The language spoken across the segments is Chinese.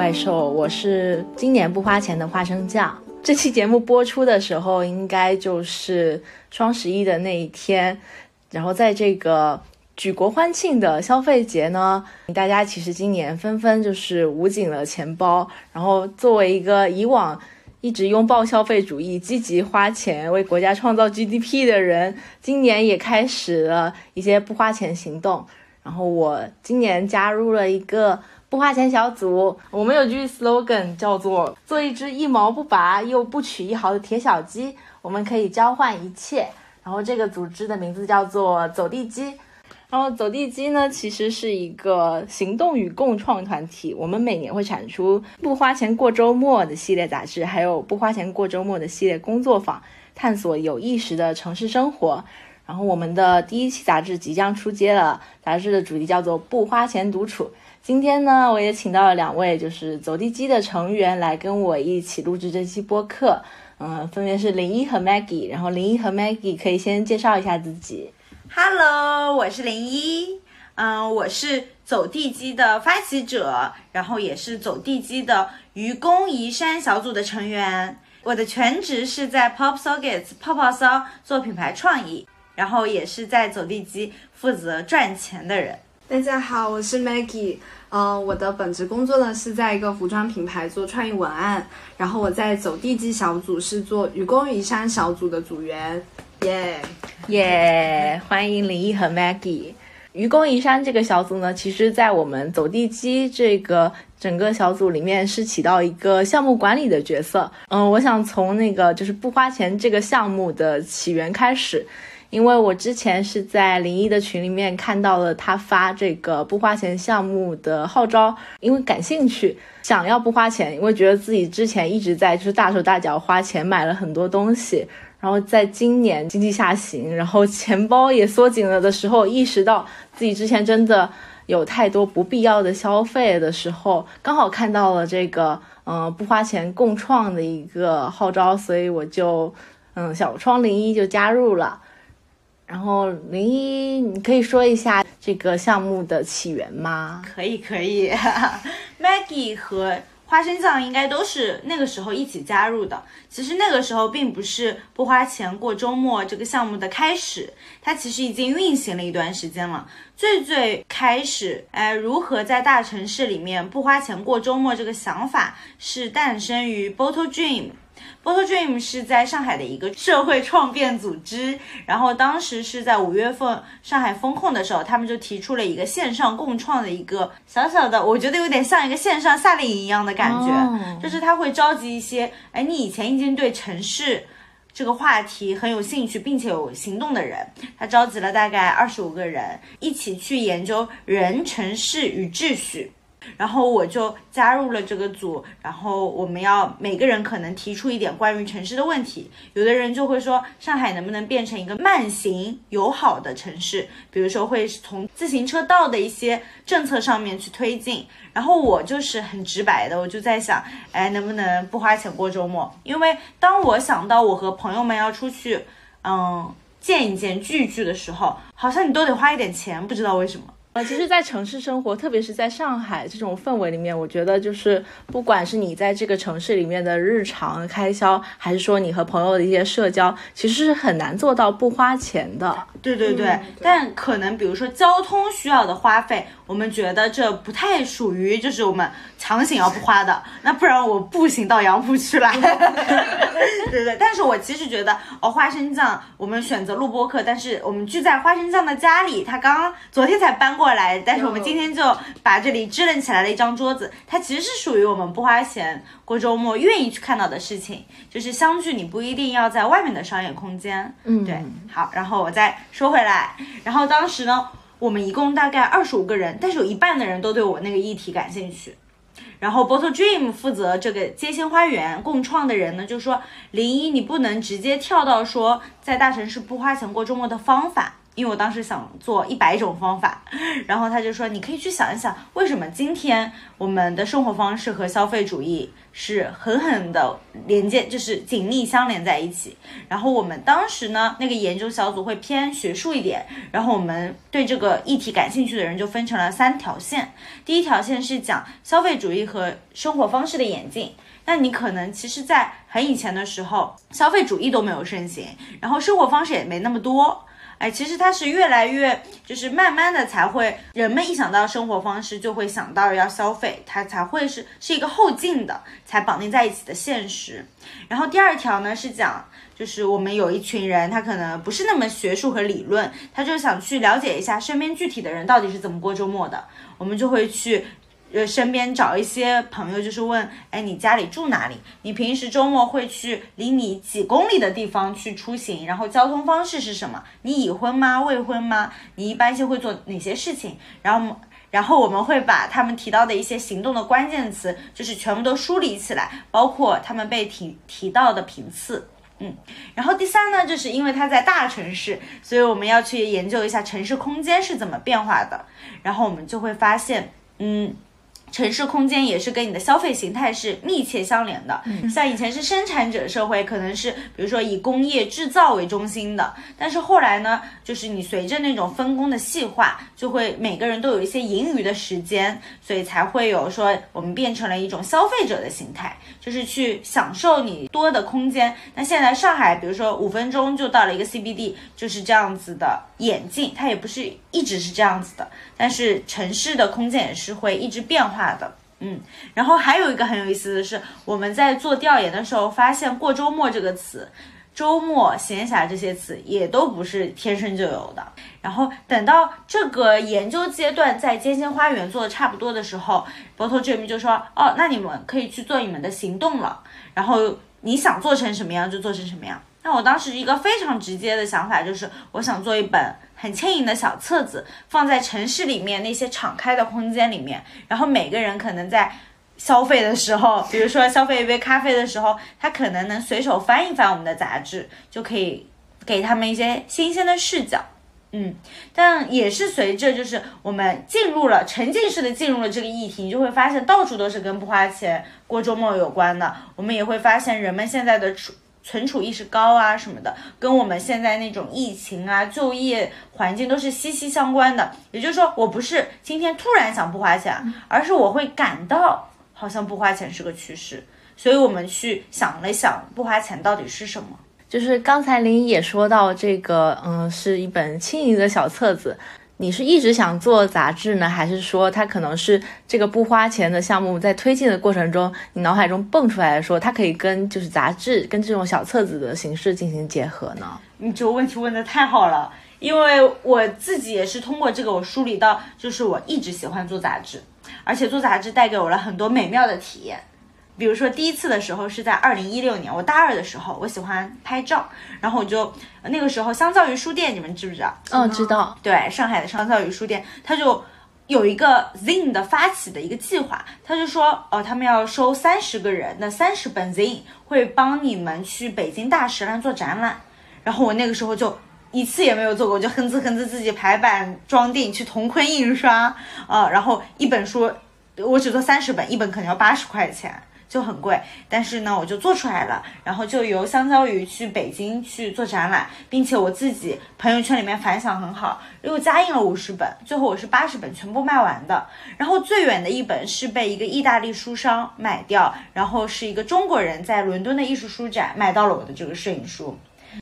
怪兽》，我是今年不花钱的花生酱。这期节目播出的时候，应该就是双十一的那一天。然后在这个举国欢庆的消费节呢，大家其实今年纷纷就是捂紧了钱包。然后作为一个以往一直拥抱消费主义、积极花钱为国家创造 GDP 的人，今年也开始了一些不花钱行动。然后我今年加入了一个。不花钱小组，我们有句 slogan 叫做“做一只一毛不拔又不取一毫的铁小鸡”，我们可以交换一切。然后这个组织的名字叫做走地鸡。然后走地鸡呢，其实是一个行动与共创团体。我们每年会产出不花钱过周末的系列杂志，还有不花钱过周末的系列工作坊，探索有意识的城市生活。然后我们的第一期杂志即将出街了，杂志的主题叫做“不花钱独处”。今天呢，我也请到了两位就是走地鸡的成员来跟我一起录制这期播客。嗯，分别是林一和 Maggie。然后林一和 Maggie 可以先介绍一下自己。Hello，我是林一。嗯，我是走地鸡的发起者，然后也是走地鸡的愚公移山小组的成员。我的全职是在 Pop Sockets 泡泡骚做品牌创意，然后也是在走地鸡负责赚钱的人。大家好，我是 Maggie。嗯，我的本职工作呢是在一个服装品牌做创意文案，然后我在走地鸡小组是做愚公移山小组的组员。耶耶！欢迎林毅和 Maggie。愚公移山这个小组呢，其实在我们走地鸡这个整个小组里面是起到一个项目管理的角色。嗯，我想从那个就是不花钱这个项目的起源开始。因为我之前是在林一的群里面看到了他发这个不花钱项目的号召，因为感兴趣，想要不花钱，因为觉得自己之前一直在就是大手大脚花钱买了很多东西，然后在今年经济下行，然后钱包也缩紧了的时候，意识到自己之前真的有太多不必要的消费的时候，刚好看到了这个嗯、不花钱共创的一个号召，所以我就嗯小窗零一就加入了。然后零一，你可以说一下这个项目的起源吗？可以，可以。Maggie 和花生酱应该都是那个时候一起加入的。其实那个时候并不是不花钱过周末这个项目的开始，它其实已经运行了一段时间了。最最开始，哎，如何在大城市里面不花钱过周末这个想法是诞生于 Bottle Dream。Bottle Dream 是在上海的一个社会创变组织，然后当时是在五月份上海封控的时候，他们就提出了一个线上共创的一个小小的，我觉得有点像一个线上夏令营一样的感觉，哦。就是他会召集一些，哎，你以前已经对城市这个话题很有兴趣，并且有行动的人，他召集了大概二十五个人，一起去研究人、城市与秩序。然后我就加入了这个组，然后我们要每个人可能提出一点关于城市的问题。有的人就会说，上海能不能变成一个慢行友好的城市？比如说会从自行车道的一些政策上面去推进。然后我就是很直白的，我就在想，哎，能不能不花钱过周末？因为当我想到我和朋友们要出去，嗯，见一见聚一聚的时候，好像你都得花一点钱，不知道为什么。呃，其实，在城市生活，特别是在上海这种氛围里面，我觉得就是，不管是你在这个城市里面的日常开销，还是说你和朋友的一些社交，其实是很难做到不花钱的。对对对，嗯对但可能比如说交通需要的花费，我们觉得这不太属于就是我们强行要不花的，那不然我步行到杨浦去了。对对，但是我其实觉得哦，花生酱我们选择录播课，但是我们聚在花生酱的家里，他刚刚昨天才搬过来，但是我们今天就把这里支棱起来了一张桌子，它其实是属于我们不花钱过周末愿意去看到的事情，就是相聚你不一定要在外面的商业空间，嗯对，好，然后我再说回来，然后当时呢，我们一共大概二十五个人，但是有一半的人都对我那个议题感兴趣。然后 Bottle Dream 负责这个街心花园共创的人呢，就说零一你不能直接跳到说在大城市不花钱过周末的方法。因为我当时想做一百种方法，然后他就说，你可以去想一想，为什么今天我们的生活方式和消费主义是狠狠的连接，就是紧密相连在一起。然后我们当时呢，那个研究小组会偏学术一点，然后我们对这个议题感兴趣的人就分成了三条线。第一条线是讲消费主义和生活方式的演进。那你可能其实，在很以前的时候，消费主义都没有盛行，然后生活方式也没那么多。哎，其实它是越来越，就是慢慢的才会，人们一想到生活方式就会想到要消费，它才会是是一个后进的，才绑定在一起的现实。然后第二条呢是讲，就是我们有一群人，他可能不是那么学术和理论，他就想去了解一下身边具体的人到底是怎么过周末的，我们就会去。呃，身边找一些朋友，就是问，哎，你家里住哪里？你平时周末会去离你几公里的地方去出行？然后交通方式是什么？你已婚吗？未婚吗？你一般性会做哪些事情？然后，然后我们会把他们提到的一些行动的关键词，就是全部都梳理起来，包括他们被提提到的频次。嗯，然后第三呢，就是因为它在大城市，所以我们要去研究一下城市空间是怎么变化的。然后我们就会发现，嗯。城市空间也是跟你的消费形态是密切相连的。像以前是生产者社会，可能是比如说以工业制造为中心的，但是后来呢，就是你随着那种分工的细化，就会每个人都有一些盈余的时间，所以才会有说我们变成了一种消费者的形态，就是去享受你多的空间。那现在上海，比如说五分钟就到了一个 CBD，就是这样子的演进，它也不是一直是这样子的，但是城市的空间也是会一直变化。的，嗯，然后还有一个很有意思的是，我们在做调研的时候发现，过周末这个词，周末、闲暇这些词也都不是天生就有的。然后等到这个研究阶段在尖尖花园做的差不多的时候，博头这边就说，哦，那你们可以去做你们的行动了。然后你想做成什么样就做成什么样。那我当时一个非常直接的想法就是，我想做一本。很轻盈的小册子，放在城市里面那些敞开的空间里面，然后每个人可能在消费的时候，比如说消费一杯咖啡的时候，他可能能随手翻一翻我们的杂志，就可以给他们一些新鲜的视角。嗯，但也是随着就是我们进入了沉浸式的进入了这个议题，你就会发现到处都是跟不花钱过周末有关的。我们也会发现人们现在的处。存储意识高啊什么的，跟我们现在那种疫情啊、就业环境都是息息相关的。也就是说，我不是今天突然想不花钱，而是我会感到好像不花钱是个趋势。所以我们去想了想，不花钱到底是什么？就是刚才林也说到这个，嗯，是一本轻盈的小册子。你是一直想做杂志呢，还是说它可能是这个不花钱的项目在推进的过程中，你脑海中蹦出来说它可以跟就是杂志跟这种小册子的形式进行结合呢？你这个问题问的太好了，因为我自己也是通过这个我梳理到，就是我一直喜欢做杂志，而且做杂志带给我了很多美妙的体验。比如说第一次的时候是在二零一六年，我大二的时候，我喜欢拍照，然后我就那个时候相较于书店，你们知不知道？嗯，知道。对，上海的相较于书店，他就有一个 Zine 的发起的一个计划，他就说，哦，他们要收三十个人，那三十本 Zine 会帮你们去北京大石栏做展览。然后我那个时候就一次也没有做过，我就哼哧哼哧自己排版装订，去同坤印刷，啊，然后一本书我只做三十本，一本可能要八十块钱。就很贵，但是呢，我就做出来了，然后就由香蕉鱼去北京去做展览，并且我自己朋友圈里面反响很好，又加印了五十本，最后我是八十本全部卖完的。然后最远的一本是被一个意大利书商买掉，然后是一个中国人在伦敦的艺术书展买到了我的这个摄影书，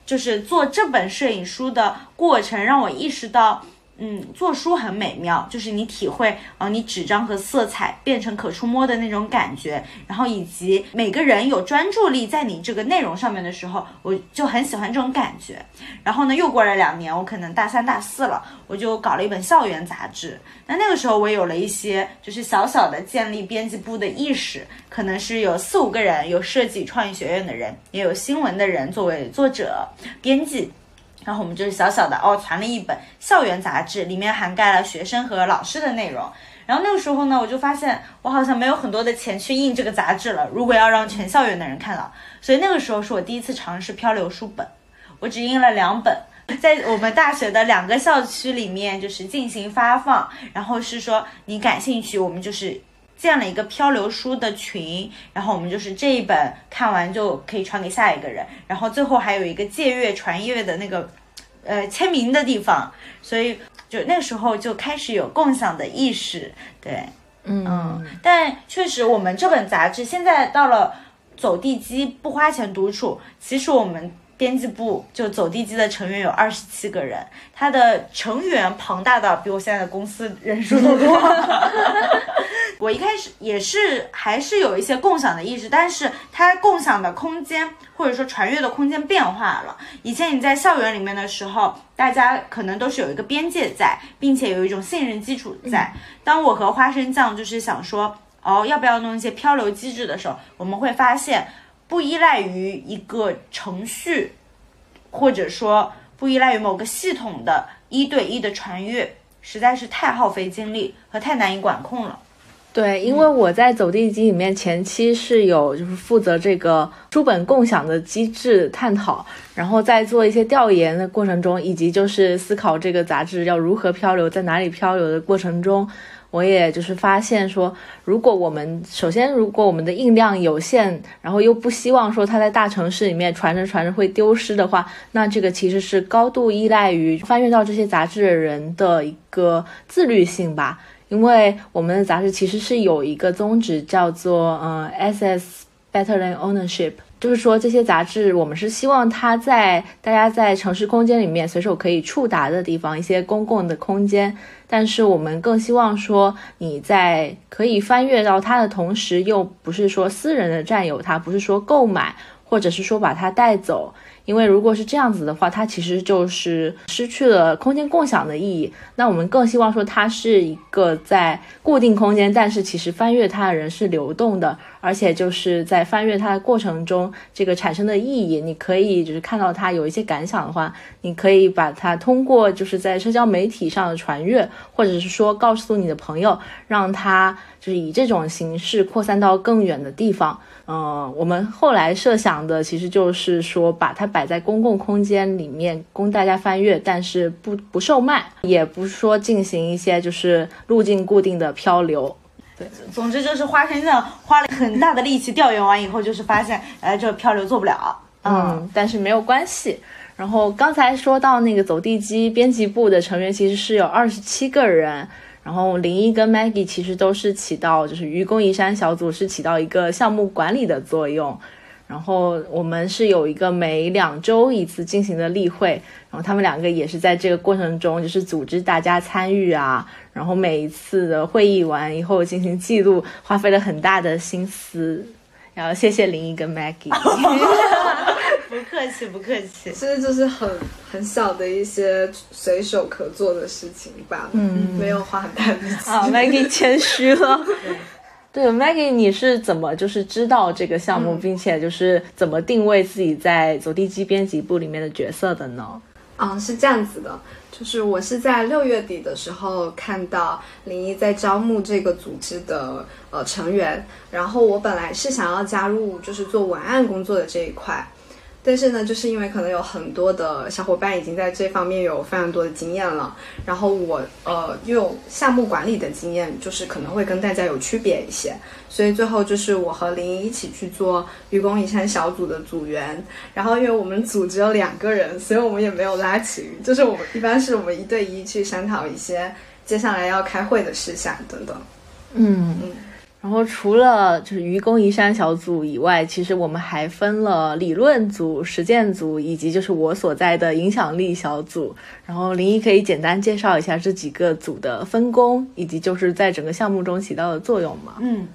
就是做这本摄影书的过程让我意识到。嗯，做书很美妙，就是你体会啊，你纸张和色彩变成可触摸的那种感觉，然后以及每个人有专注力在你这个内容上面的时候，我就很喜欢这种感觉。然后呢，又过了两年，我可能大三大四了，我就搞了一本校园杂志。那那个时候我有了一些就是小小的建立编辑部的意识，可能是有四五个人，有设计创意学院的人，也有新闻的人作为作者编辑。然后我们就是小小的哦，传了一本校园杂志，里面涵盖了学生和老师的内容。然后那个时候呢，我就发现我好像没有很多的钱去印这个杂志了。如果要让全校园的人看到，所以那个时候是我第一次尝试漂流书本，我只印了两本，在我们大学的两个校区里面就是进行发放。然后是说你感兴趣，我们就是建了一个漂流书的群，然后我们就是这一本看完就可以传给下一个人，然后最后还有一个借阅传阅的那个。呃，签名的地方，所以就那时候就开始有共享的意识，对，嗯，但确实我们这本杂志现在到了走地鸡不花钱独处，其实我们编辑部就走地鸡的成员有二十七个人，它的成员庞大到比我现在的公司人数都多。我一开始也是还是有一些共享的意识，但是它共享的空间或者说传阅的空间变化了。以前你在校园里面的时候，大家可能都是有一个边界在，并且有一种信任基础在。当我和花生酱就是想说，哦，要不要弄一些漂流机制的时候，我们会发现不依赖于一个程序，或者说不依赖于某个系统的一对一的传阅，实在是太耗费精力和太难以管控了。对，因为我在走地鸡里面前期是有就是负责这个书本共享的机制探讨，然后在做一些调研的过程中，以及就是思考这个杂志要如何漂流，在哪里漂流的过程中，我也就是发现说，如果我们首先如果我们的印量有限，然后又不希望说它在大城市里面传着传着会丢失的话，那这个其实是高度依赖于翻阅到这些杂志的人的一个自律性吧。因为我们的杂志其实是有一个宗旨，叫做嗯，SS Better Than Ownership，就是说这些杂志我们是希望它在大家在城市空间里面随手可以触达的地方，一些公共的空间，但是我们更希望说你在可以翻阅到它的同时，又不是说私人的占有它，不是说购买，或者是说把它带走。因为如果是这样子的话，它其实就是失去了空间共享的意义。那我们更希望说它是一个在固定空间，但是其实翻阅它的人是流动的，而且就是在翻阅它的过程中，这个产生的意义，你可以就是看到它有一些感想的话，你可以把它通过就是在社交媒体上的传阅，或者是说告诉你的朋友，让他就是以这种形式扩散到更远的地方。嗯，我们后来设想的其实就是说，把它摆在公共空间里面供大家翻阅，但是不不售卖，也不是说进行一些就是路径固定的漂流。对，总之就是花生酱花了很大的力气调研完以后，就是发现，哎，这漂流做不了。嗯，但是没有关系。然后刚才说到那个走地鸡编辑部的成员其实是有二十七个人。然后林一跟 Maggie 其实都是起到，就是愚公移山小组是起到一个项目管理的作用。然后我们是有一个每两周一次进行的例会，然后他们两个也是在这个过程中，就是组织大家参与啊。然后每一次的会议完以后进行记录，花费了很大的心思。然后谢谢林一跟 Maggie。不客气，不客气。其实就是很很小的一些随手可做的事情吧，嗯，没有花很大力气。啊，Maggie 谦虚了。对，Maggie，你是怎么就是知道这个项目，并且就是怎么定位自己在走地鸡编辑部里面的角色的呢？嗯，是这样子的，就是我是在六月底的时候看到林一在招募这个组织的呃成员，然后我本来是想要加入就是做文案工作的这一块。但是呢，就是因为可能有很多的小伙伴已经在这方面有非常多的经验了，然后我呃又有项目管理的经验，就是可能会跟大家有区别一些，所以最后就是我和林一起去做愚公移山小组的组员，然后因为我们组只有两个人，所以我们也没有拉群，就是我们一般是我们一对一去商讨一些接下来要开会的事项等等，嗯嗯。然后除了就是愚公移山小组以外，其实我们还分了理论组、实践组，以及就是我所在的影响力小组。然后林一可以简单介绍一下这几个组的分工，以及就是在整个项目中起到的作用吗？嗯，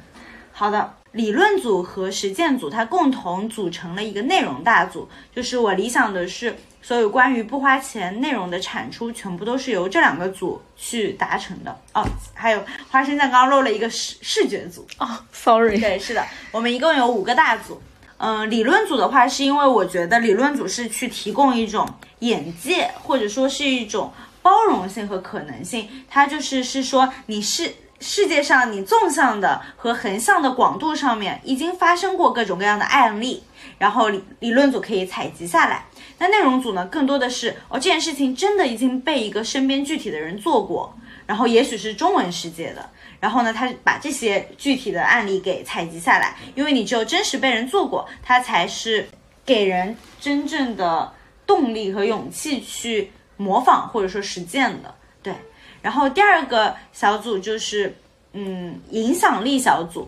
好的。理论组和实践组它共同组成了一个内容大组，就是我理想的是。所有关于不花钱内容的产出，全部都是由这两个组去达成的哦。还有花生酱刚刚漏了一个视视觉组哦，sorry。对，是的，我们一共有五个大组。嗯，理论组的话，是因为我觉得理论组是去提供一种眼界，或者说是一种包容性和可能性。它就是是说你是。世界上你纵向的和横向的广度上面已经发生过各种各样的案例，然后理理论组可以采集下来。那内容组呢，更多的是哦，这件事情真的已经被一个身边具体的人做过，然后也许是中文世界的，然后呢，他把这些具体的案例给采集下来，因为你只有真实被人做过，他才是给人真正的动力和勇气去模仿或者说实践的。对，然后第二个小组就是嗯，影响力小组。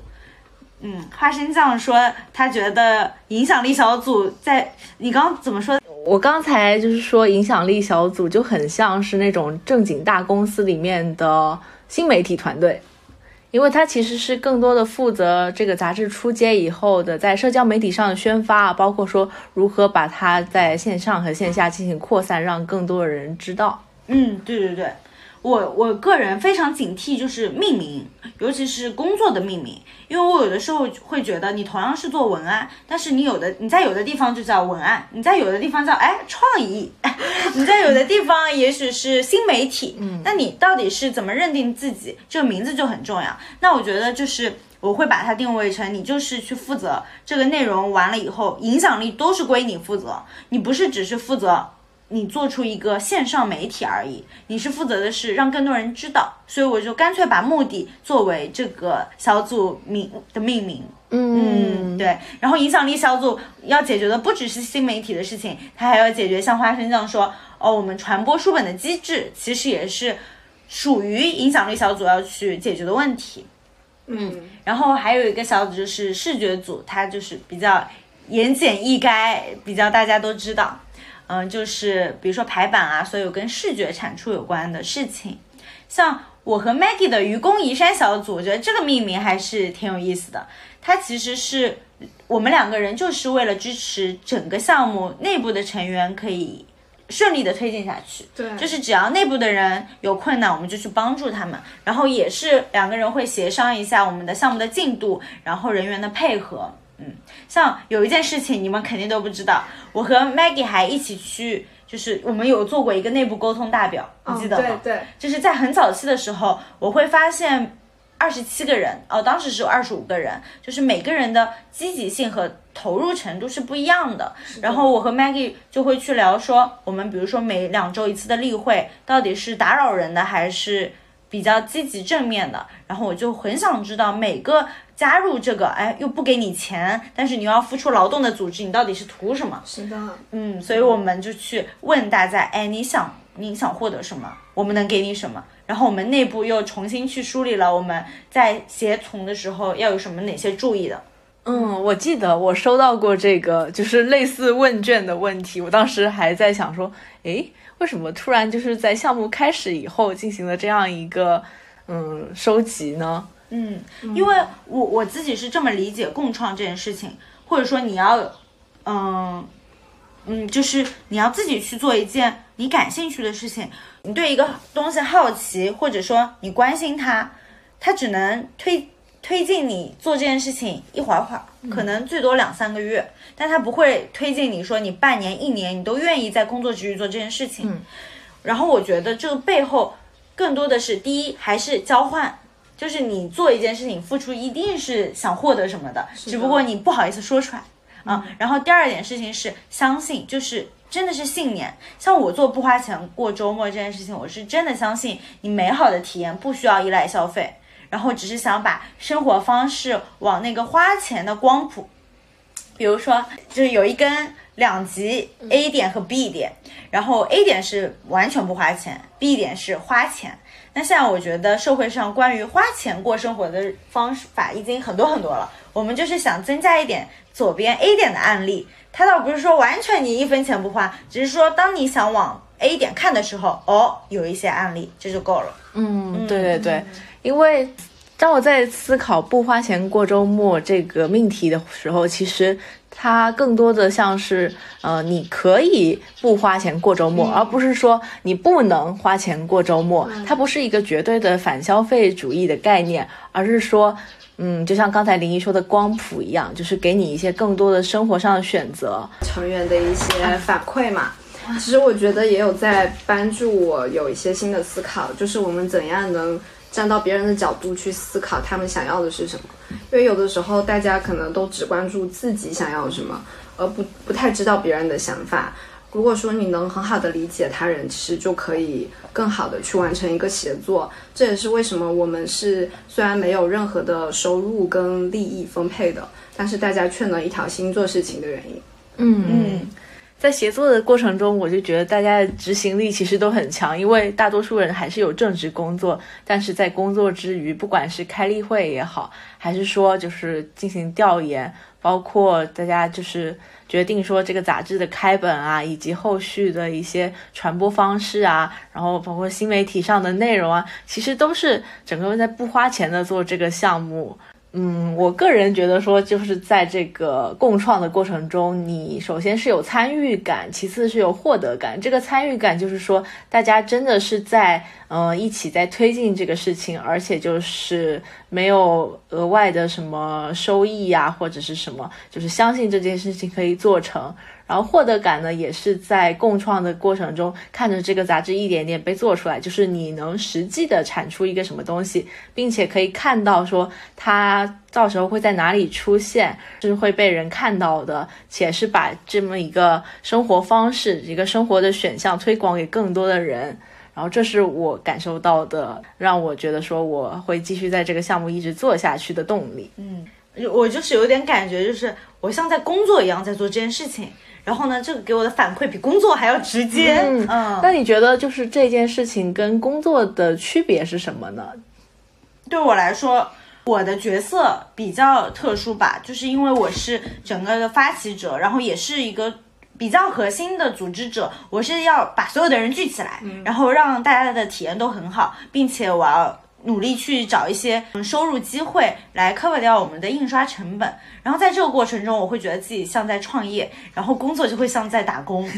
嗯，花生酱说他觉得影响力小组在你刚刚怎么说？我刚才就是说，影响力小组就很像是那种正经大公司里面的新媒体团队，因为它其实是更多的负责这个杂志出街以后的在社交媒体上的宣发，包括说如何把它在线上和线下进行扩散，让更多的人知道。嗯，对对对。我我个人非常警惕，就是命名，尤其是工作的命名，因为我有的时候会觉得，你同样是做文案，但是你有的你在有的地方就叫文案，你在有的地方叫哎创意，你在有的地方也许是新媒体，嗯，那你到底是怎么认定自己？这个名字就很重要。那我觉得就是我会把它定位成你就是去负责这个内容，完了以后影响力都是归你负责，你不是只是负责。你做出一个线上媒体而已，你是负责的是让更多人知道，所以我就干脆把目的作为这个小组名的命名。嗯，对。然后影响力小组要解决的不只是新媒体的事情，它还要解决像花生酱说，哦，我们传播书本的机制其实也是属于影响力小组要去解决的问题。嗯，然后还有一个小组就是视觉组，它就是比较言简意赅，比较大家都知道。嗯，就是比如说排版啊，所有跟视觉产出有关的事情，像我和 Maggie 的愚公移山小组，我觉得这个命名还是挺有意思的。它其实是我们两个人就是为了支持整个项目内部的成员可以顺利的推进下去。对，就是只要内部的人有困难，我们就去帮助他们。然后也是两个人会协商一下我们的项目的进度，然后人员的配合。嗯，像有一件事情你们肯定都不知道，我和 Maggie 还一起去，就是我们有做过一个内部沟通大表，你记得吗？对对，就是在很早期的时候，我会发现二十七个人，哦，当时是二十五个人，就是每个人的积极性和投入程度是不一样的。然后我和 Maggie 就会去聊说，我们比如说每两周一次的例会，到底是打扰人的还是比较积极正面的？然后我就很想知道每个。加入这个，哎，又不给你钱，但是你又要付出劳动的组织，你到底是图什么？是的，嗯，所以我们就去问大家，哎，你想你想获得什么？我们能给你什么？然后我们内部又重新去梳理了我们在协同的时候要有什么哪些注意的。嗯，我记得我收到过这个，就是类似问卷的问题，我当时还在想说，诶，为什么突然就是在项目开始以后进行了这样一个嗯收集呢？嗯，因为我我自己是这么理解共创这件事情，或者说你要，嗯嗯，就是你要自己去做一件你感兴趣的事情，你对一个东西好奇，或者说你关心它，它只能推推进你做这件事情一会儿会儿，可能最多两三个月，但它不会推进你说你半年一年你都愿意在工作之余做这件事情。然后我觉得这个背后更多的是第一还是交换。就是你做一件事情，付出一定是想获得什么的，只不过你不好意思说出来啊。然后第二点事情是相信，就是真的是信念。像我做不花钱过周末这件事情，我是真的相信你美好的体验不需要依赖消费，然后只是想把生活方式往那个花钱的光谱，比如说就是有一根两极 A 点和 B 点，然后 A 点是完全不花钱，B 点是花钱。那现在我觉得社会上关于花钱过生活的方法已经很多很多了，我们就是想增加一点左边 A 点的案例。它倒不是说完全你一分钱不花，只是说当你想往 A 点看的时候，哦，有一些案例这就够了。嗯，对对对，因为当我在思考不花钱过周末这个命题的时候，其实。它更多的像是，呃，你可以不花钱过周末，而不是说你不能花钱过周末。它不是一个绝对的反消费主义的概念，而是说，嗯，就像刚才林一说的光谱一样，就是给你一些更多的生活上的选择。成员的一些反馈嘛，其实我觉得也有在帮助我有一些新的思考，就是我们怎样能。站到别人的角度去思考他们想要的是什么。因为有的时候大家可能都只关注自己想要什么，而不不太知道别人的想法。如果说你能很好的理解他人，其实就可以更好的去完成一个协作。这也是为什么我们是虽然没有任何的收入跟利益分配的，但是大家却能一条心做事情的原因。嗯嗯。在协作的过程中，我就觉得大家的执行力其实都很强，因为大多数人还是有正职工作，但是在工作之余，不管是开例会也好，还是说就是进行调研，包括大家就是决定说这个杂志的开本啊，以及后续的一些传播方式啊，然后包括新媒体上的内容啊，其实都是整个在不花钱的做这个项目。嗯，我个人觉得说，就是在这个共创的过程中，你首先是有参与感，其次是有获得感。这个参与感就是说，大家真的是在嗯一起在推进这个事情，而且就是没有额外的什么收益呀，或者是什么，就是相信这件事情可以做成。然后获得感呢，也是在共创的过程中，看着这个杂志一点点被做出来，就是你能实际的产出一个什么东西，并且可以看到说它到时候会在哪里出现，是会被人看到的，且是把这么一个生活方式、一个生活的选项推广给更多的人。然后这是我感受到的，让我觉得说我会继续在这个项目一直做下去的动力。嗯，我就是有点感觉，就是我像在工作一样在做这件事情。然后呢，这个给我的反馈比工作还要直接。嗯，那你觉得就是这件事情跟工作的区别是什么呢？对我来说，我的角色比较特殊吧，就是因为我是整个的发起者，然后也是一个比较核心的组织者。我是要把所有的人聚起来，然后让大家的体验都很好，并且我要。努力去找一些收入机会来 cover 掉我们的印刷成本，然后在这个过程中，我会觉得自己像在创业，然后工作就会像在打工。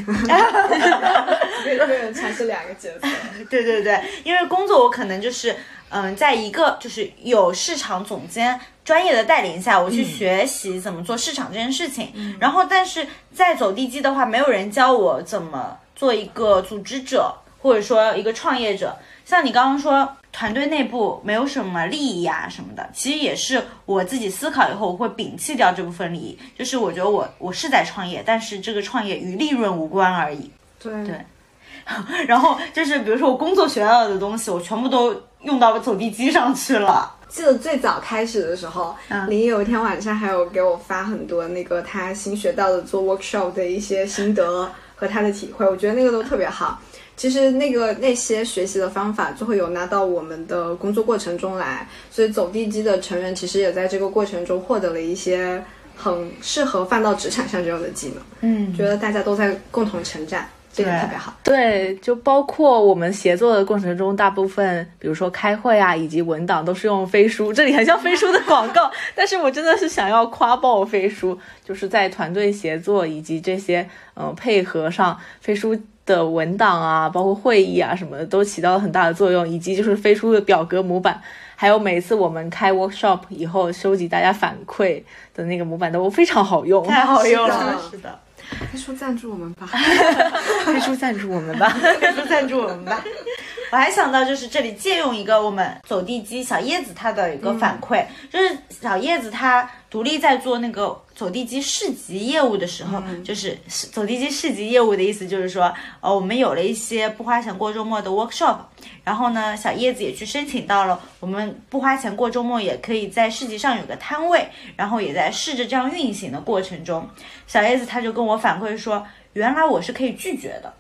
这个人才是两个角色。对对对，因为工作我可能就是嗯，在一个就是有市场总监专业的带领下，我去学习怎么做市场这件事情。然后，但是在走地基的话，没有人教我怎么做一个组织者，或者说一个创业者。像你刚刚说。团队内部没有什么利益呀什么的，其实也是我自己思考以后，我会摒弃掉这部分利益。就是我觉得我我是在创业，但是这个创业与利润无关而已。对对。然后就是比如说我工作学到的东西，我全部都用到走地鸡上去了。记得最早开始的时候，林有一天晚上还有给我发很多那个他新学到的做 workshop 的一些心得和他的体会，我觉得那个都特别好。其实那个那些学习的方法就会有拿到我们的工作过程中来，所以走地基的成员其实也在这个过程中获得了一些很适合放到职场上这样的技能。嗯，觉得大家都在共同成长，这个特别好。对，就包括我们协作的过程中，大部分比如说开会啊，以及文档都是用飞书，这里很像飞书的广告，但是我真的是想要夸爆飞书，就是在团队协作以及这些嗯配合上，飞书。的文档啊，包括会议啊什么的，都起到了很大的作用，以及就是飞书的表格模板，还有每次我们开 workshop 以后收集大家反馈的那个模板都非常好用，太好用了，是的。飞书赞助我们吧，飞书赞助我们吧，飞书赞助我们吧。我还想到就是这里借用一个我们走地鸡小叶子他的一个反馈，就是小叶子他独立在做那个。走地鸡市集业务的时候，就是走地鸡市集业务的意思，就是说，呃，我们有了一些不花钱过周末的 workshop，然后呢，小叶子也去申请到了，我们不花钱过周末也可以在市集上有个摊位，然后也在试着这样运行的过程中，小叶子他就跟我反馈说，原来我是可以拒绝的，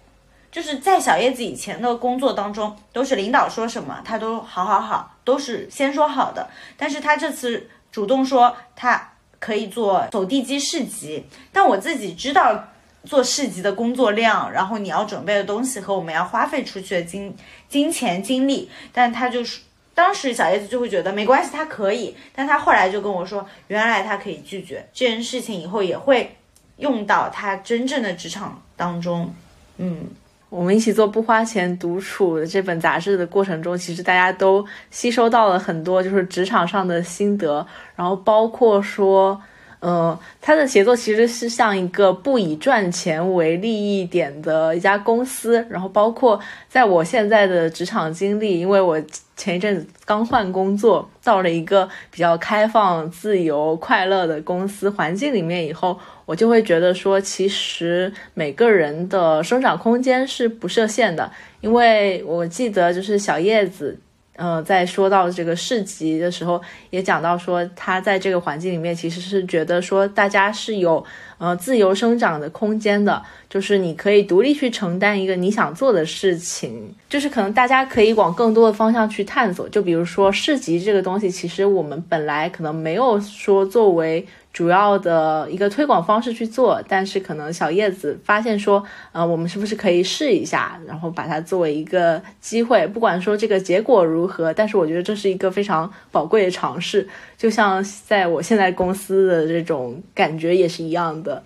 就是在小叶子以前的工作当中，都是领导说什么他都好好好，都是先说好的，但是他这次主动说他。可以做走地鸡市集，但我自己知道做市集的工作量，然后你要准备的东西和我们要花费出去的金金钱精力，但他就是当时小叶子就会觉得没关系，他可以，但他后来就跟我说，原来他可以拒绝这件事情，以后也会用到他真正的职场当中，嗯。我们一起做不花钱独处的这本杂志的过程中，其实大家都吸收到了很多就是职场上的心得，然后包括说，呃，他的协作其实是像一个不以赚钱为利益点的一家公司，然后包括在我现在的职场经历，因为我前一阵子刚换工作，到了一个比较开放、自由、快乐的公司环境里面以后，我就会觉得说，其实每个人的生长空间是不设限的。因为我记得就是小叶子。呃，在说到这个市集的时候，也讲到说，他在这个环境里面其实是觉得说，大家是有呃自由生长的空间的，就是你可以独立去承担一个你想做的事情，就是可能大家可以往更多的方向去探索。就比如说市集这个东西，其实我们本来可能没有说作为。主要的一个推广方式去做，但是可能小叶子发现说，呃，我们是不是可以试一下，然后把它作为一个机会，不管说这个结果如何，但是我觉得这是一个非常宝贵的尝试，就像在我现在公司的这种感觉也是一样的。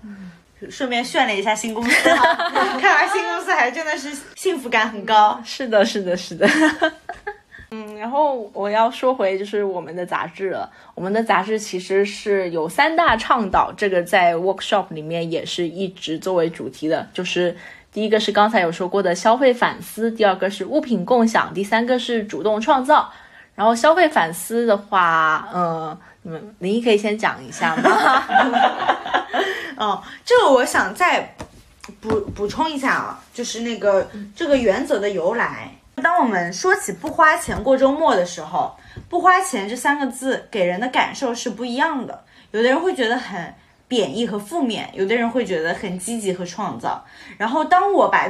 顺便炫了一下新公司，看来新公司还真的是幸福感很高。是的，是的，是的。嗯，然后我要说回就是我们的杂志了。我们的杂志其实是有三大倡导，这个在 workshop 里面也是一直作为主题的。就是第一个是刚才有说过的消费反思，第二个是物品共享，第三个是主动创造。然后消费反思的话，嗯，你们林一可以先讲一下吗？哦，这个我想再补补充一下啊，就是那个这个原则的由来。当我们说起不花钱过周末的时候，不花钱这三个字给人的感受是不一样的。有的人会觉得很贬义和负面，有的人会觉得很积极和创造。然后，当我把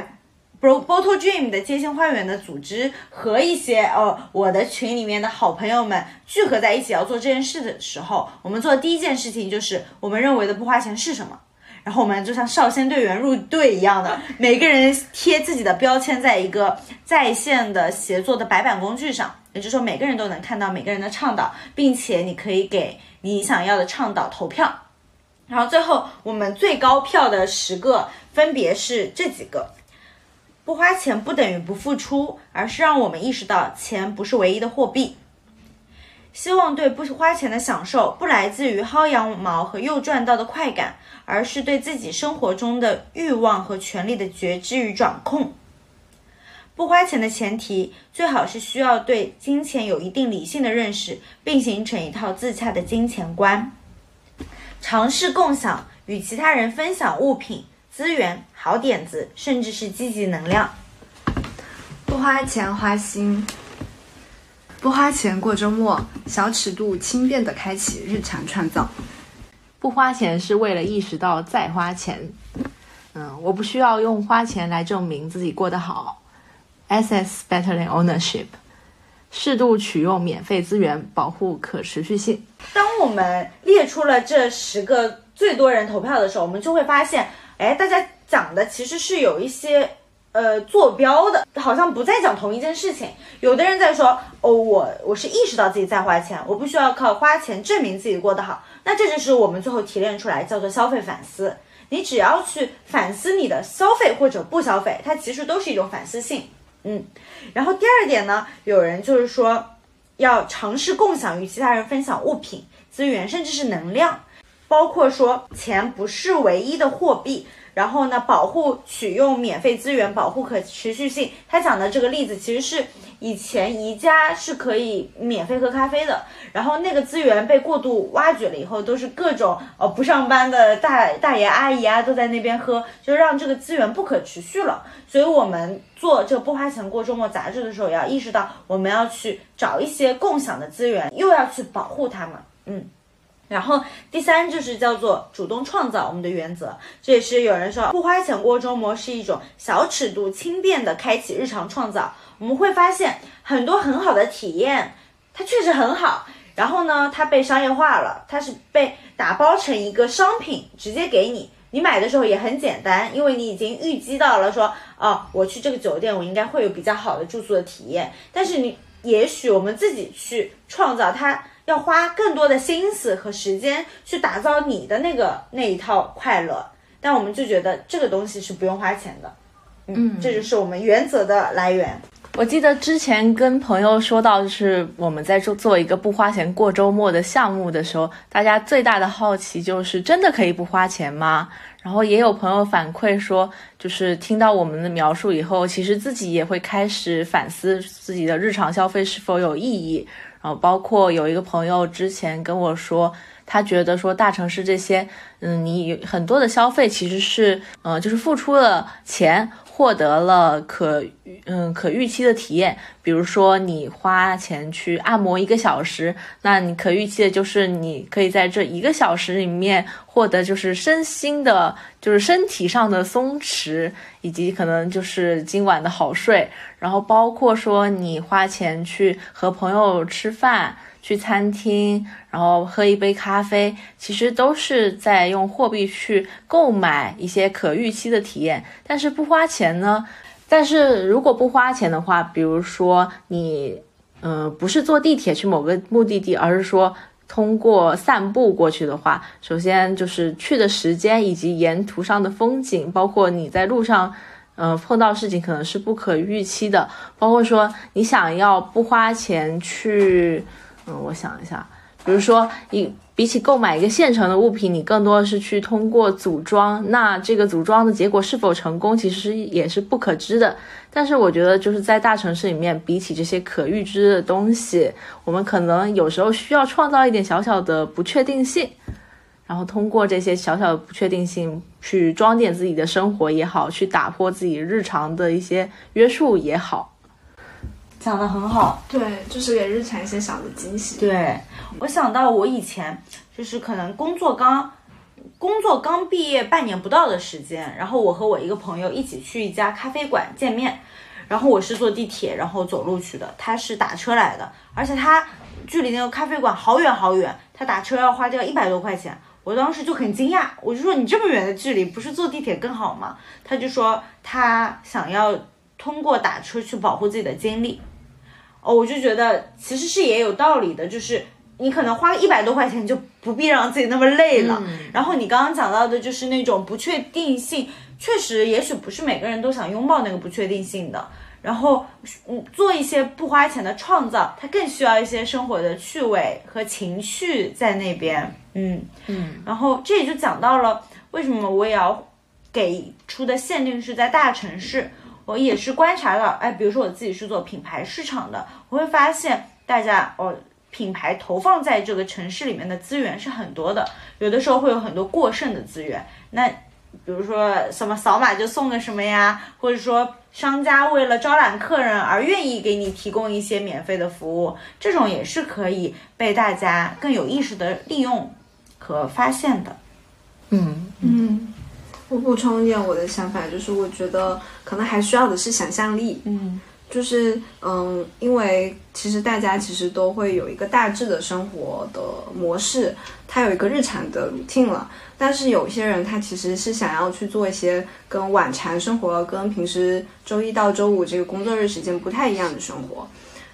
Bottle Dream 的街心花园的组织和一些呃我的群里面的好朋友们聚合在一起要做这件事的时候，我们做的第一件事情就是我们认为的不花钱是什么。然后我们就像少先队员入队一样的，每个人贴自己的标签在一个在线的协作的白板工具上，也就是说每个人都能看到每个人的倡导，并且你可以给你想要的倡导投票。然后最后我们最高票的十个分别是这几个：不花钱不等于不付出，而是让我们意识到钱不是唯一的货币。希望对不花钱的享受不来自于薅羊毛和又赚到的快感，而是对自己生活中的欲望和权利的觉知与掌控。不花钱的前提，最好是需要对金钱有一定理性的认识，并形成一套自洽的金钱观。尝试共享，与其他人分享物品、资源、好点子，甚至是积极能量。不花钱花心。不花钱过周末，小尺度轻便的开启日常创造。不花钱是为了意识到再花钱。嗯，我不需要用花钱来证明自己过得好。SS better than ownership。适度取用免费资源，保护可持续性。当我们列出了这十个最多人投票的时候，我们就会发现，哎，大家讲的其实是有一些。呃，坐标的，好像不再讲同一件事情。有的人在说，哦，我我是意识到自己在花钱，我不需要靠花钱证明自己过得好。那这就是我们最后提炼出来叫做消费反思。你只要去反思你的消费或者不消费，它其实都是一种反思性。嗯，然后第二点呢，有人就是说要尝试共享与其他人分享物品、资源，甚至是能量，包括说钱不是唯一的货币。然后呢，保护取用免费资源，保护可持续性。他讲的这个例子其实是以前宜家是可以免费喝咖啡的，然后那个资源被过度挖掘了以后，都是各种呃不上班的大大爷阿姨啊都在那边喝，就让这个资源不可持续了。所以我们做这个不花钱过周末杂志的时候，也要意识到我们要去找一些共享的资源，又要去保护它们。嗯。然后第三就是叫做主动创造我们的原则，这也是有人说不花钱过周末是一种小尺度轻便的开启日常创造。我们会发现很多很好的体验，它确实很好。然后呢，它被商业化了，它是被打包成一个商品直接给你，你买的时候也很简单，因为你已经预计到了说，哦，我去这个酒店，我应该会有比较好的住宿的体验。但是你也许我们自己去创造它。要花更多的心思和时间去打造你的那个那一套快乐，但我们就觉得这个东西是不用花钱的，嗯，这就是我们原则的来源。我记得之前跟朋友说到，就是我们在做做一个不花钱过周末的项目的时候，大家最大的好奇就是真的可以不花钱吗？然后也有朋友反馈说，就是听到我们的描述以后，其实自己也会开始反思自己的日常消费是否有意义。然后包括有一个朋友之前跟我说，他觉得说大城市这些，嗯，你很多的消费其实是，呃，就是付出了钱。获得了可嗯可预期的体验，比如说你花钱去按摩一个小时，那你可预期的就是你可以在这一个小时里面获得就是身心的，就是身体上的松弛，以及可能就是今晚的好睡。然后包括说你花钱去和朋友吃饭。去餐厅，然后喝一杯咖啡，其实都是在用货币去购买一些可预期的体验。但是不花钱呢？但是如果不花钱的话，比如说你，嗯，不是坐地铁去某个目的地，而是说通过散步过去的话，首先就是去的时间以及沿途上的风景，包括你在路上，嗯，碰到事情可能是不可预期的，包括说你想要不花钱去。嗯，我想一下，比如说，一比起购买一个现成的物品，你更多的是去通过组装，那这个组装的结果是否成功，其实也是不可知的。但是我觉得，就是在大城市里面，比起这些可预知的东西，我们可能有时候需要创造一点小小的不确定性，然后通过这些小小的不确定性去装点自己的生活也好，去打破自己日常的一些约束也好。讲的很好，对，就是给日常一些小的惊喜。对我想到我以前就是可能工作刚工作刚毕业半年不到的时间，然后我和我一个朋友一起去一家咖啡馆见面，然后我是坐地铁，然后走路去的，他是打车来的，而且他距离那个咖啡馆好远好远，他打车要花掉一百多块钱，我当时就很惊讶，我就说你这么远的距离不是坐地铁更好吗？他就说他想要通过打车去保护自己的精力。哦，我就觉得其实是也有道理的，就是你可能花一百多块钱就不必让自己那么累了。然后你刚刚讲到的就是那种不确定性，确实也许不是每个人都想拥抱那个不确定性的。然后，嗯，做一些不花钱的创造，它更需要一些生活的趣味和情绪在那边。嗯嗯。然后这也就讲到了为什么我也要给出的限定是在大城市。我也是观察到，哎，比如说我自己是做品牌市场的，我会发现大家哦，品牌投放在这个城市里面的资源是很多的，有的时候会有很多过剩的资源。那比如说什么扫码就送个什么呀，或者说商家为了招揽客人而愿意给你提供一些免费的服务，这种也是可以被大家更有意识的利用和发现的。嗯嗯。我补充一点我的想法，就是我觉得可能还需要的是想象力。嗯，就是嗯，因为其实大家其实都会有一个大致的生活的模式，它有一个日常的 routine 了。但是有些人他其实是想要去做一些跟晚禅生活、跟平时周一到周五这个工作日时间不太一样的生活。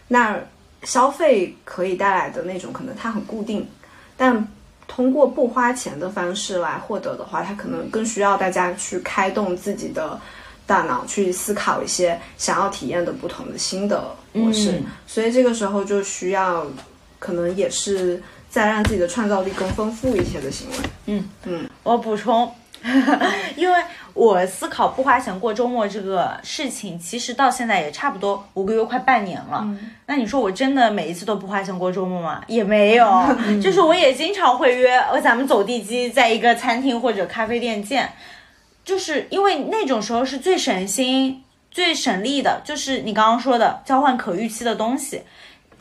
那消费可以带来的那种可能它很固定，但。通过不花钱的方式来获得的话，它可能更需要大家去开动自己的大脑，去思考一些想要体验的不同的新的模式。所以这个时候就需要，可能也是再让自己的创造力更丰富一些的行为。嗯嗯，我补充。因为我思考不花钱过周末这个事情，其实到现在也差不多五个月，快半年了。那你说我真的每一次都不花钱过周末吗？也没有，就是我也经常会约呃咱们走地鸡，在一个餐厅或者咖啡店见，就是因为那种时候是最省心、最省力的，就是你刚刚说的交换可预期的东西。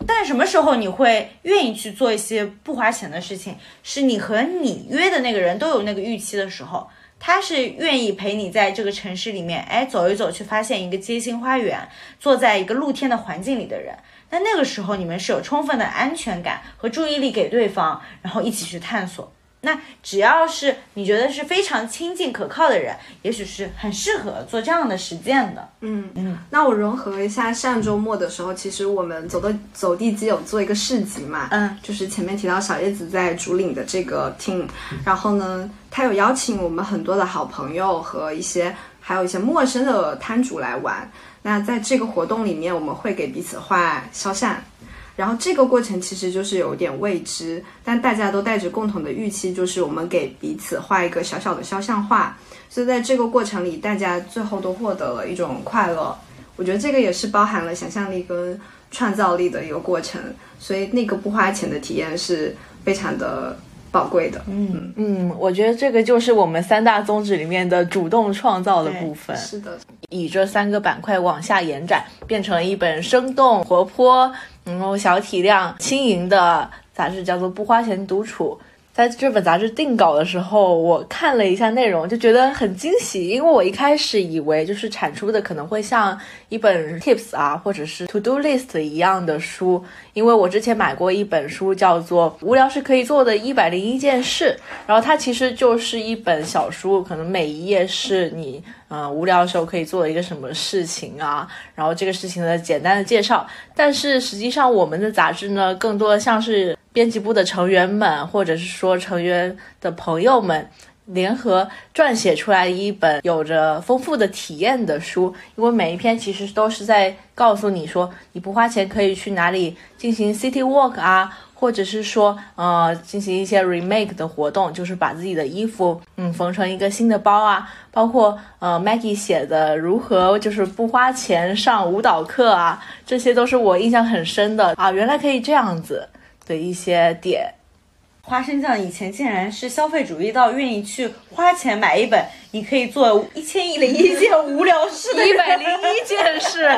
但什么时候你会愿意去做一些不花钱的事情？是你和你约的那个人都有那个预期的时候，他是愿意陪你在这个城市里面，哎，走一走，去发现一个街心花园，坐在一个露天的环境里的人。那那个时候你们是有充分的安全感和注意力给对方，然后一起去探索。那只要是你觉得是非常亲近可靠的人，也许是很适合做这样的实践的。嗯嗯，那我融合一下，上周末的时候，其实我们走的走地鸡有做一个市集嘛，嗯，就是前面提到小叶子在主领的这个 team，然后呢，他有邀请我们很多的好朋友和一些还有一些陌生的摊主来玩。那在这个活动里面，我们会给彼此画肖像。然后这个过程其实就是有点未知，但大家都带着共同的预期，就是我们给彼此画一个小小的肖像画。所以在这个过程里，大家最后都获得了一种快乐。我觉得这个也是包含了想象力跟创造力的一个过程。所以那个不花钱的体验是非常的宝贵的。嗯嗯，我觉得这个就是我们三大宗旨里面的主动创造的部分。是的，以这三个板块往下延展，变成了一本生动活泼。然后小体量、轻盈的杂志叫做《不花钱独处》。在这本杂志定稿的时候，我看了一下内容，就觉得很惊喜。因为我一开始以为就是产出的可能会像一本 tips 啊，或者是 to do list 一样的书。因为我之前买过一本书，叫做《无聊是可以做的一百零一件事》，然后它其实就是一本小书，可能每一页是你嗯无聊的时候可以做一个什么事情啊，然后这个事情的简单的介绍。但是实际上，我们的杂志呢，更多的像是。编辑部的成员们，或者是说成员的朋友们，联合撰写出来一本有着丰富的体验的书。因为每一篇其实都是在告诉你说，你不花钱可以去哪里进行 city walk 啊，或者是说，呃，进行一些 remake 的活动，就是把自己的衣服，嗯，缝成一个新的包啊。包括呃，Maggie 写的如何就是不花钱上舞蹈课啊，这些都是我印象很深的啊。原来可以这样子。的一些点，花生酱以前竟然是消费主义到愿意去花钱买一本，你可以做一千一零一件无聊事的一百零一件事。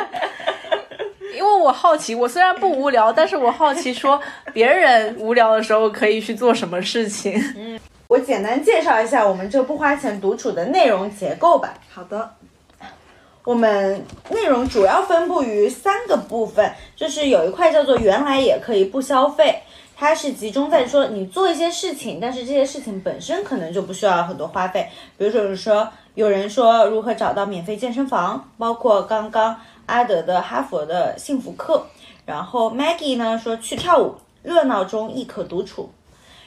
因为我好奇，我虽然不无聊，但是我好奇说别人无聊的时候可以去做什么事情。嗯，我简单介绍一下我们这不花钱独处的内容结构吧。好的。我们内容主要分布于三个部分，就是有一块叫做“原来也可以不消费”，它是集中在说你做一些事情，但是这些事情本身可能就不需要很多花费。比如说，说有人说如何找到免费健身房，包括刚刚阿德的哈佛的幸福课，然后 Maggie 呢说去跳舞，热闹中亦可独处，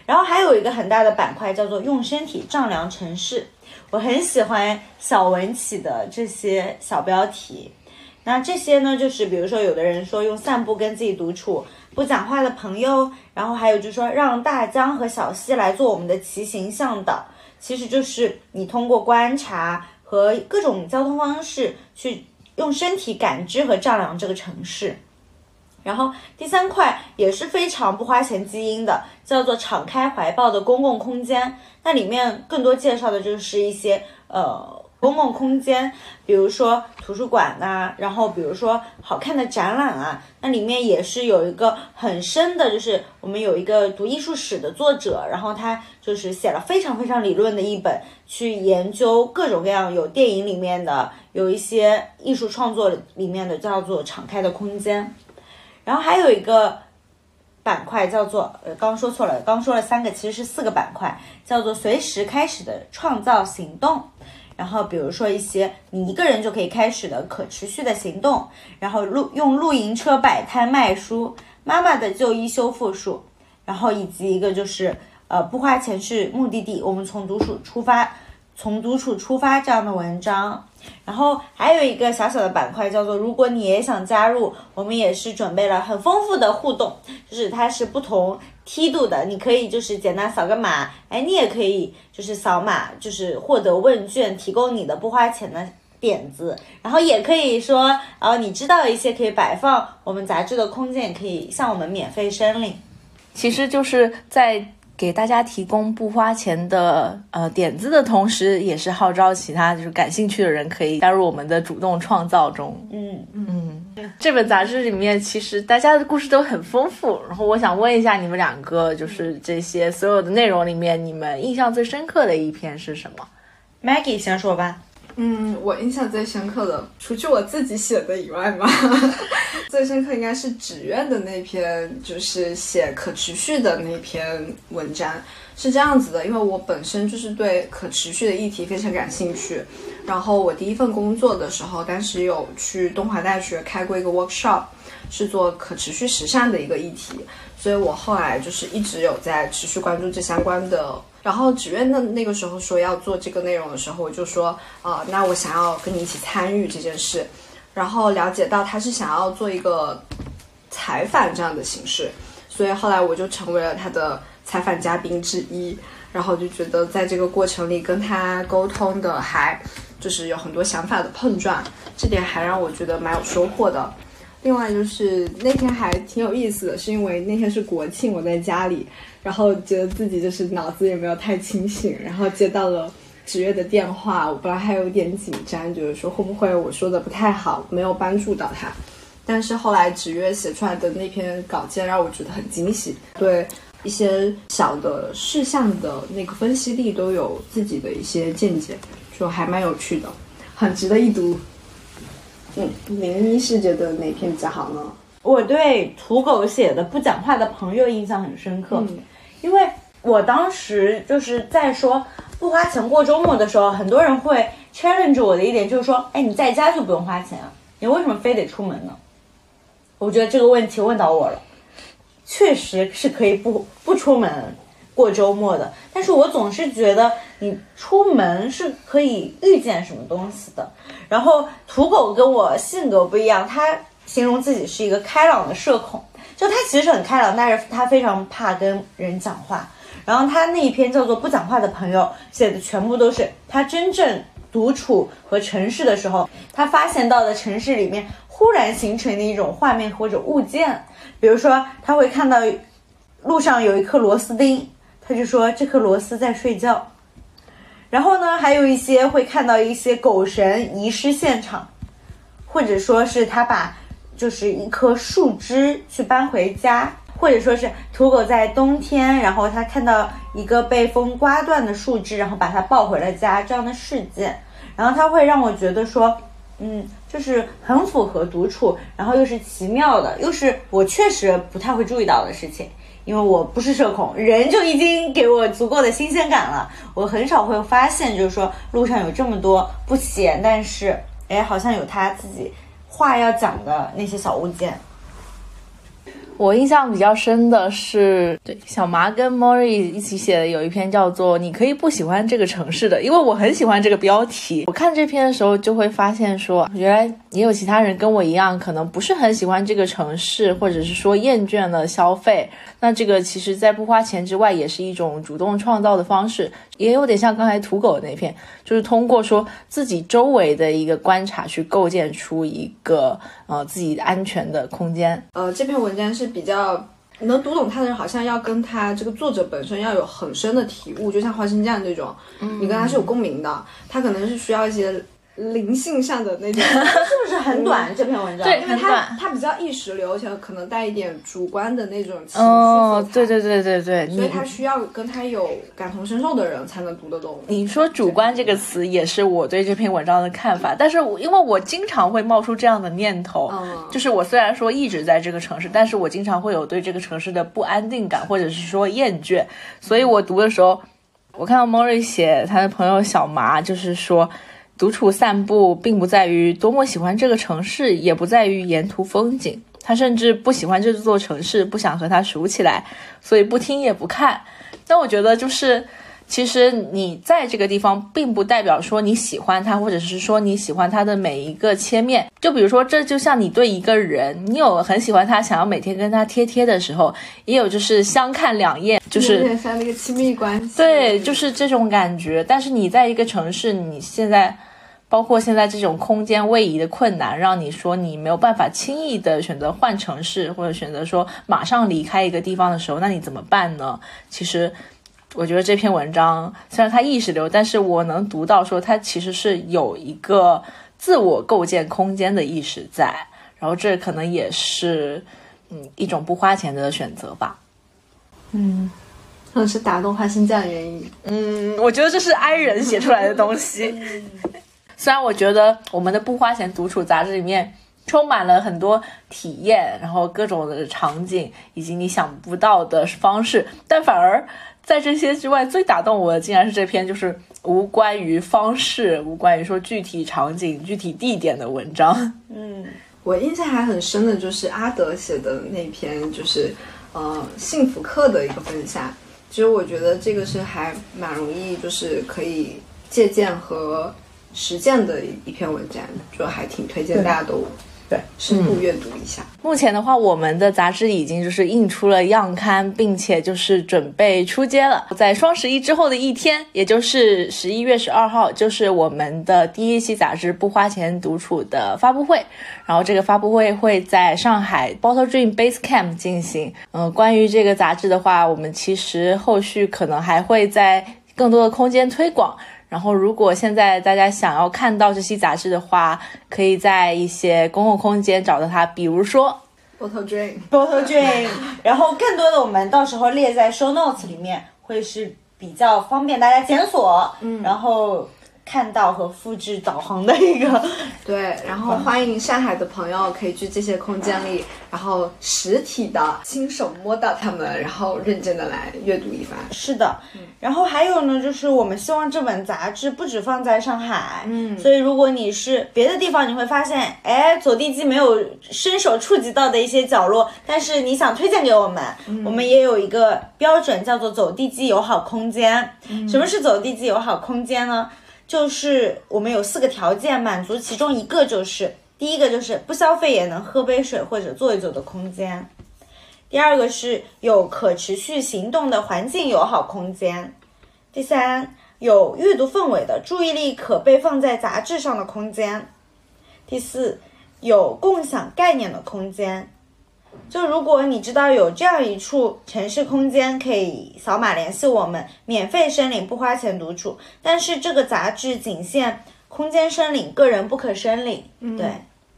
然后还有一个很大的板块叫做用身体丈量城市。我很喜欢小文起的这些小标题，那这些呢，就是比如说，有的人说用散步跟自己独处，不讲话的朋友，然后还有就是说让大江和小溪来做我们的骑行向导，其实就是你通过观察和各种交通方式去用身体感知和丈量这个城市。然后第三块也是非常不花钱基因的，叫做敞开怀抱的公共空间。那里面更多介绍的就是一些呃公共空间，比如说图书馆呐，然后比如说好看的展览啊。那里面也是有一个很深的，就是我们有一个读艺术史的作者，然后他就是写了非常非常理论的一本，去研究各种各样有电影里面的，有一些艺术创作里面的叫做敞开的空间。然后还有一个板块叫做，呃，刚说错了，刚说了三个，其实是四个板块，叫做随时开始的创造行动。然后比如说一些你一个人就可以开始的可持续的行动，然后露用露营车摆摊卖书，妈妈的旧衣修复术，然后以及一个就是呃不花钱是目的地，我们从独处出发，从独处出发这样的文章。然后还有一个小小的板块叫做“如果你也想加入”，我们也是准备了很丰富的互动，就是它是不同梯度的，你可以就是简单扫个码，哎，你也可以就是扫码，就是获得问卷，提供你的不花钱的点子，然后也可以说，呃，你知道一些可以摆放我们杂志的空间，也可以向我们免费申领，其实就是在。给大家提供不花钱的呃点子的同时，也是号召其他就是感兴趣的人可以加入我们的主动创造中。嗯嗯，这本杂志里面其实大家的故事都很丰富。然后我想问一下你们两个，就是这些所有的内容里面，你们印象最深刻的一篇是什么？Maggie 先说吧。嗯，我印象最深刻的，除去我自己写的以外嘛，最深刻应该是纸院的那篇，就是写可持续的那篇文章。是这样子的，因为我本身就是对可持续的议题非常感兴趣。然后我第一份工作的时候，当时有去东华大学开过一个 workshop，是做可持续时尚的一个议题。所以我后来就是一直有在持续关注这相关的。然后纸院的那个时候说要做这个内容的时候，我就说，呃，那我想要跟你一起参与这件事。然后了解到他是想要做一个采访这样的形式，所以后来我就成为了他的采访嘉宾之一。然后就觉得在这个过程里跟他沟通的还就是有很多想法的碰撞，这点还让我觉得蛮有收获的。另外就是那天还挺有意思的，是因为那天是国庆，我在家里，然后觉得自己就是脑子也没有太清醒，然后接到了纸月的电话，我本来还有点紧张，就是说会不会我说的不太好，没有帮助到他。但是后来纸月写出来的那篇稿件让我觉得很惊喜，对一些小的事项的那个分析力都有自己的一些见解，就还蛮有趣的，很值得一读。嗯，零一是觉得哪篇比较好呢？我对土狗写的不讲话的朋友印象很深刻，因为我当时就是在说不花钱过周末的时候，很多人会 challenge 我的一点就是说，哎，你在家就不用花钱啊，你为什么非得出门呢？我觉得这个问题问到我了，确实是可以不不出门过周末的，但是我总是觉得你出门是可以遇见什么东西的。然后土狗跟我性格不一样，他形容自己是一个开朗的社恐，就他其实很开朗，但是他非常怕跟人讲话。然后他那一篇叫做《不讲话的朋友》，写的全部都是他真正独处和城市的时候，他发现到的城市里面忽然形成的一种画面或者物件，比如说他会看到路上有一颗螺丝钉，他就说这颗螺丝在睡觉。然后呢，还有一些会看到一些狗神遗失现场，或者说是他把就是一棵树枝去搬回家，或者说是土狗在冬天，然后它看到一个被风刮断的树枝，然后把它抱回了家这样的事件，然后它会让我觉得说，嗯，就是很符合独处，然后又是奇妙的，又是我确实不太会注意到的事情。因为我不是社恐，人就已经给我足够的新鲜感了。我很少会发现，就是说路上有这么多不显，但是哎，好像有他自己话要讲的那些小物件。我印象比较深的是，对小麻跟 Mori 一起写的有一篇叫做《你可以不喜欢这个城市的》，因为我很喜欢这个标题。我看这篇的时候就会发现说，原来也有其他人跟我一样，可能不是很喜欢这个城市，或者是说厌倦了消费。那这个其实，在不花钱之外，也是一种主动创造的方式，也有点像刚才土狗那篇，就是通过说自己周围的一个观察，去构建出一个呃自己安全的空间。呃，这篇文章是比较能读懂他的人，好像要跟他这个作者本身要有很深的体悟，就像花生酱这种，你跟他是有共鸣的，他可能是需要一些。灵性上的那种，是不是很短？这篇文章对，因为它它比较意识流，而且可能带一点主观的那种情绪哦，对对对对对，所以他需要跟他有感同身受的人才能读得懂。你说“主观”这个词，也是我对这篇文章的看法。但是因为我经常会冒出这样的念头，就是我虽然说一直在这个城市，但是我经常会有对这个城市的不安定感，或者是说厌倦。所以我读的时候，我看到莫瑞写他的朋友小麻，就是说。独处散步，并不在于多么喜欢这个城市，也不在于沿途风景。他甚至不喜欢这座城市，不想和它熟起来，所以不听也不看。但我觉得，就是其实你在这个地方，并不代表说你喜欢他，或者是说你喜欢他的每一个切面。就比如说，这就像你对一个人，你有很喜欢他，想要每天跟他贴贴的时候，也有就是相看两厌，就是有点像那个亲密关系。对，就是这种感觉。但是你在一个城市，你现在。包括现在这种空间位移的困难，让你说你没有办法轻易的选择换城市，或者选择说马上离开一个地方的时候，那你怎么办呢？其实，我觉得这篇文章虽然它意识流，但是我能读到说它其实是有一个自我构建空间的意识在，然后这可能也是嗯一种不花钱的选择吧。嗯，可能是打动花生酱的原因。嗯，我觉得这是 I 人写出来的东西。虽然我觉得我们的不花钱独处杂志里面充满了很多体验，然后各种的场景以及你想不到的方式，但反而在这些之外，最打动我的竟然是这篇就是无关于方式、无关于说具体场景、具体地点的文章。嗯，我印象还很深的就是阿德写的那篇，就是呃幸福课的一个分享。其实我觉得这个是还蛮容易，就是可以借鉴和实践的一一篇文章，就还挺推荐大家都对深度阅读一下。目前的话，我们的杂志已经就是印出了样刊，并且就是准备出街了。在双十一之后的一天，也就是十一月十二号，就是我们的第一期杂志不花钱独处的发布会。然后这个发布会会在上海 Bottle Dream Base Camp 进行。嗯、关于这个杂志的话，我们其实后续可能还会在更多的空间推广。然后，如果现在大家想要看到这期杂志的话，可以在一些公共空间找到它，比如说 Bottle Dream，Bottle Dream，然后更多的我们到时候列在 show notes 里面，会是比较方便大家检索，嗯，然后看到和复制导航的一个。对，然后欢迎上海的朋友可以去这些空间里，然后实体的亲手摸到它们，然后认真的来阅读一番。是的，然后还有呢，就是我们希望这本杂志不止放在上海，嗯，所以如果你是别的地方，你会发现，哎，走地鸡没有伸手触及到的一些角落，但是你想推荐给我们，我们也有一个标准叫做走地鸡友好空间。什么是走地鸡友好空间呢？就是我们有四个条件，满足其中一个就是，第一个就是不消费也能喝杯水或者坐一坐的空间。第二个是有可持续行动的环境友好空间，第三有阅读氛围的注意力可被放在杂志上的空间，第四有共享概念的空间。就如果你知道有这样一处城市空间，可以扫码联系我们，免费申领，不花钱独处。但是这个杂志仅限空间申领，个人不可申领。对，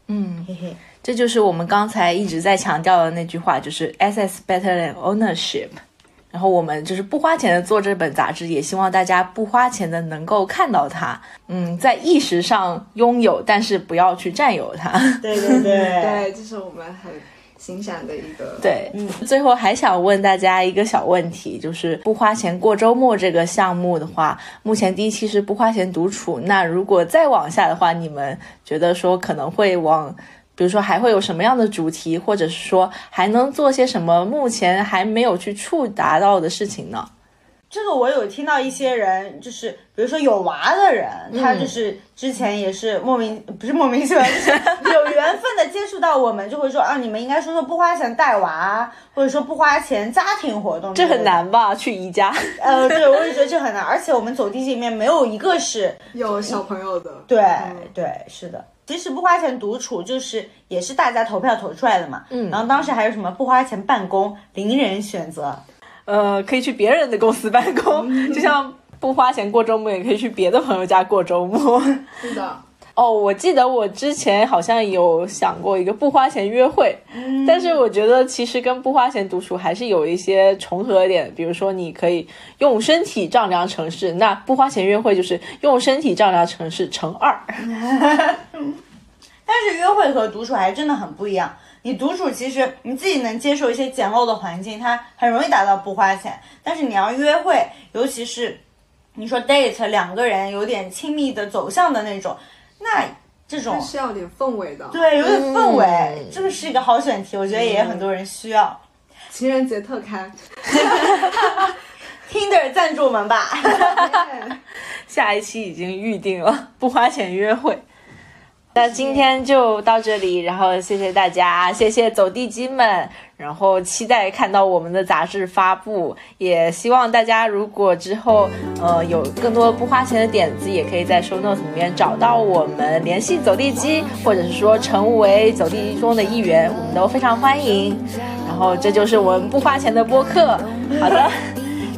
嗯，嘿嘿。这就是我们刚才一直在强调的那句话，就是 “SS better than ownership”。然后我们就是不花钱的做这本杂志，也希望大家不花钱的能够看到它。嗯，在意识上拥有，但是不要去占有它。对对对 对，这是我们很欣赏的一个。对，嗯，最后还想问大家一个小问题，就是不花钱过周末这个项目的话，目前第一期是不花钱独处，那如果再往下的话，你们觉得说可能会往，比如说还会有什么样的主题，或者是说还能做些什么目前还没有去触达到的事情呢？这个我有听到一些人，就是比如说有娃的人，他就是之前也是莫名不是莫名其妙，就是有缘分的接触到我们，就会说啊，你们应该说说不花钱带娃，或者说不花钱家庭活动，这很。难吧？去宜家，呃，对，我也觉得这很难，而且我们走地里面没有一个是有小朋友的。对、对，是的。其实不花钱独处就是也是大家投票投出来的嘛，嗯，然后当时还有什么不花钱办公，零人选择，呃，可以去别人的公司办公，就像不花钱过周末，也可以去别的朋友家过周末。是的，哦，我记得我之前好像有想过一个不花钱约会，但是我觉得其实跟不花钱独处还是有一些重合点，比如说你可以用身体丈量城市，那不花钱约会就是用身体丈量城市乘二。但是约会和独处还真的很不一样。你独处其实你自己能接受一些简陋的环境，它很容易达到不花钱。但是你要约会，尤其是你说 date 两个人有点亲密的走向的那种，那这种是要点氛围的。，对有点氛围，这个是一个好选题，我觉得也很多人需要。情人节特刊。Tinder 赞助我们吧。下一期已经预定了，不花钱约会。那今天就到这里，然后谢谢大家，谢谢走地鸡们，然后期待看到我们的杂志发布，也希望大家如果之后呃有更多不花钱的点子，也可以在 show notes 里面找到我们，联系走地鸡，或者是说成为走地鸡中的一员，我们都非常欢迎。然后这就是我们不花钱的播客，好的，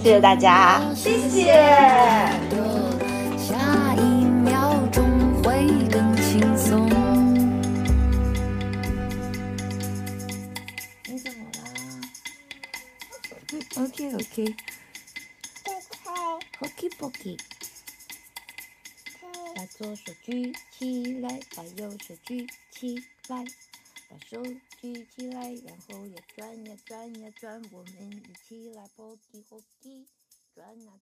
谢谢大家。谢谢。？OK OK。Hockey Pocky。把左手举起来，把右手举起来，把手举起来，然后呀转呀转呀转，我们一起来 Poki Hoki，转啊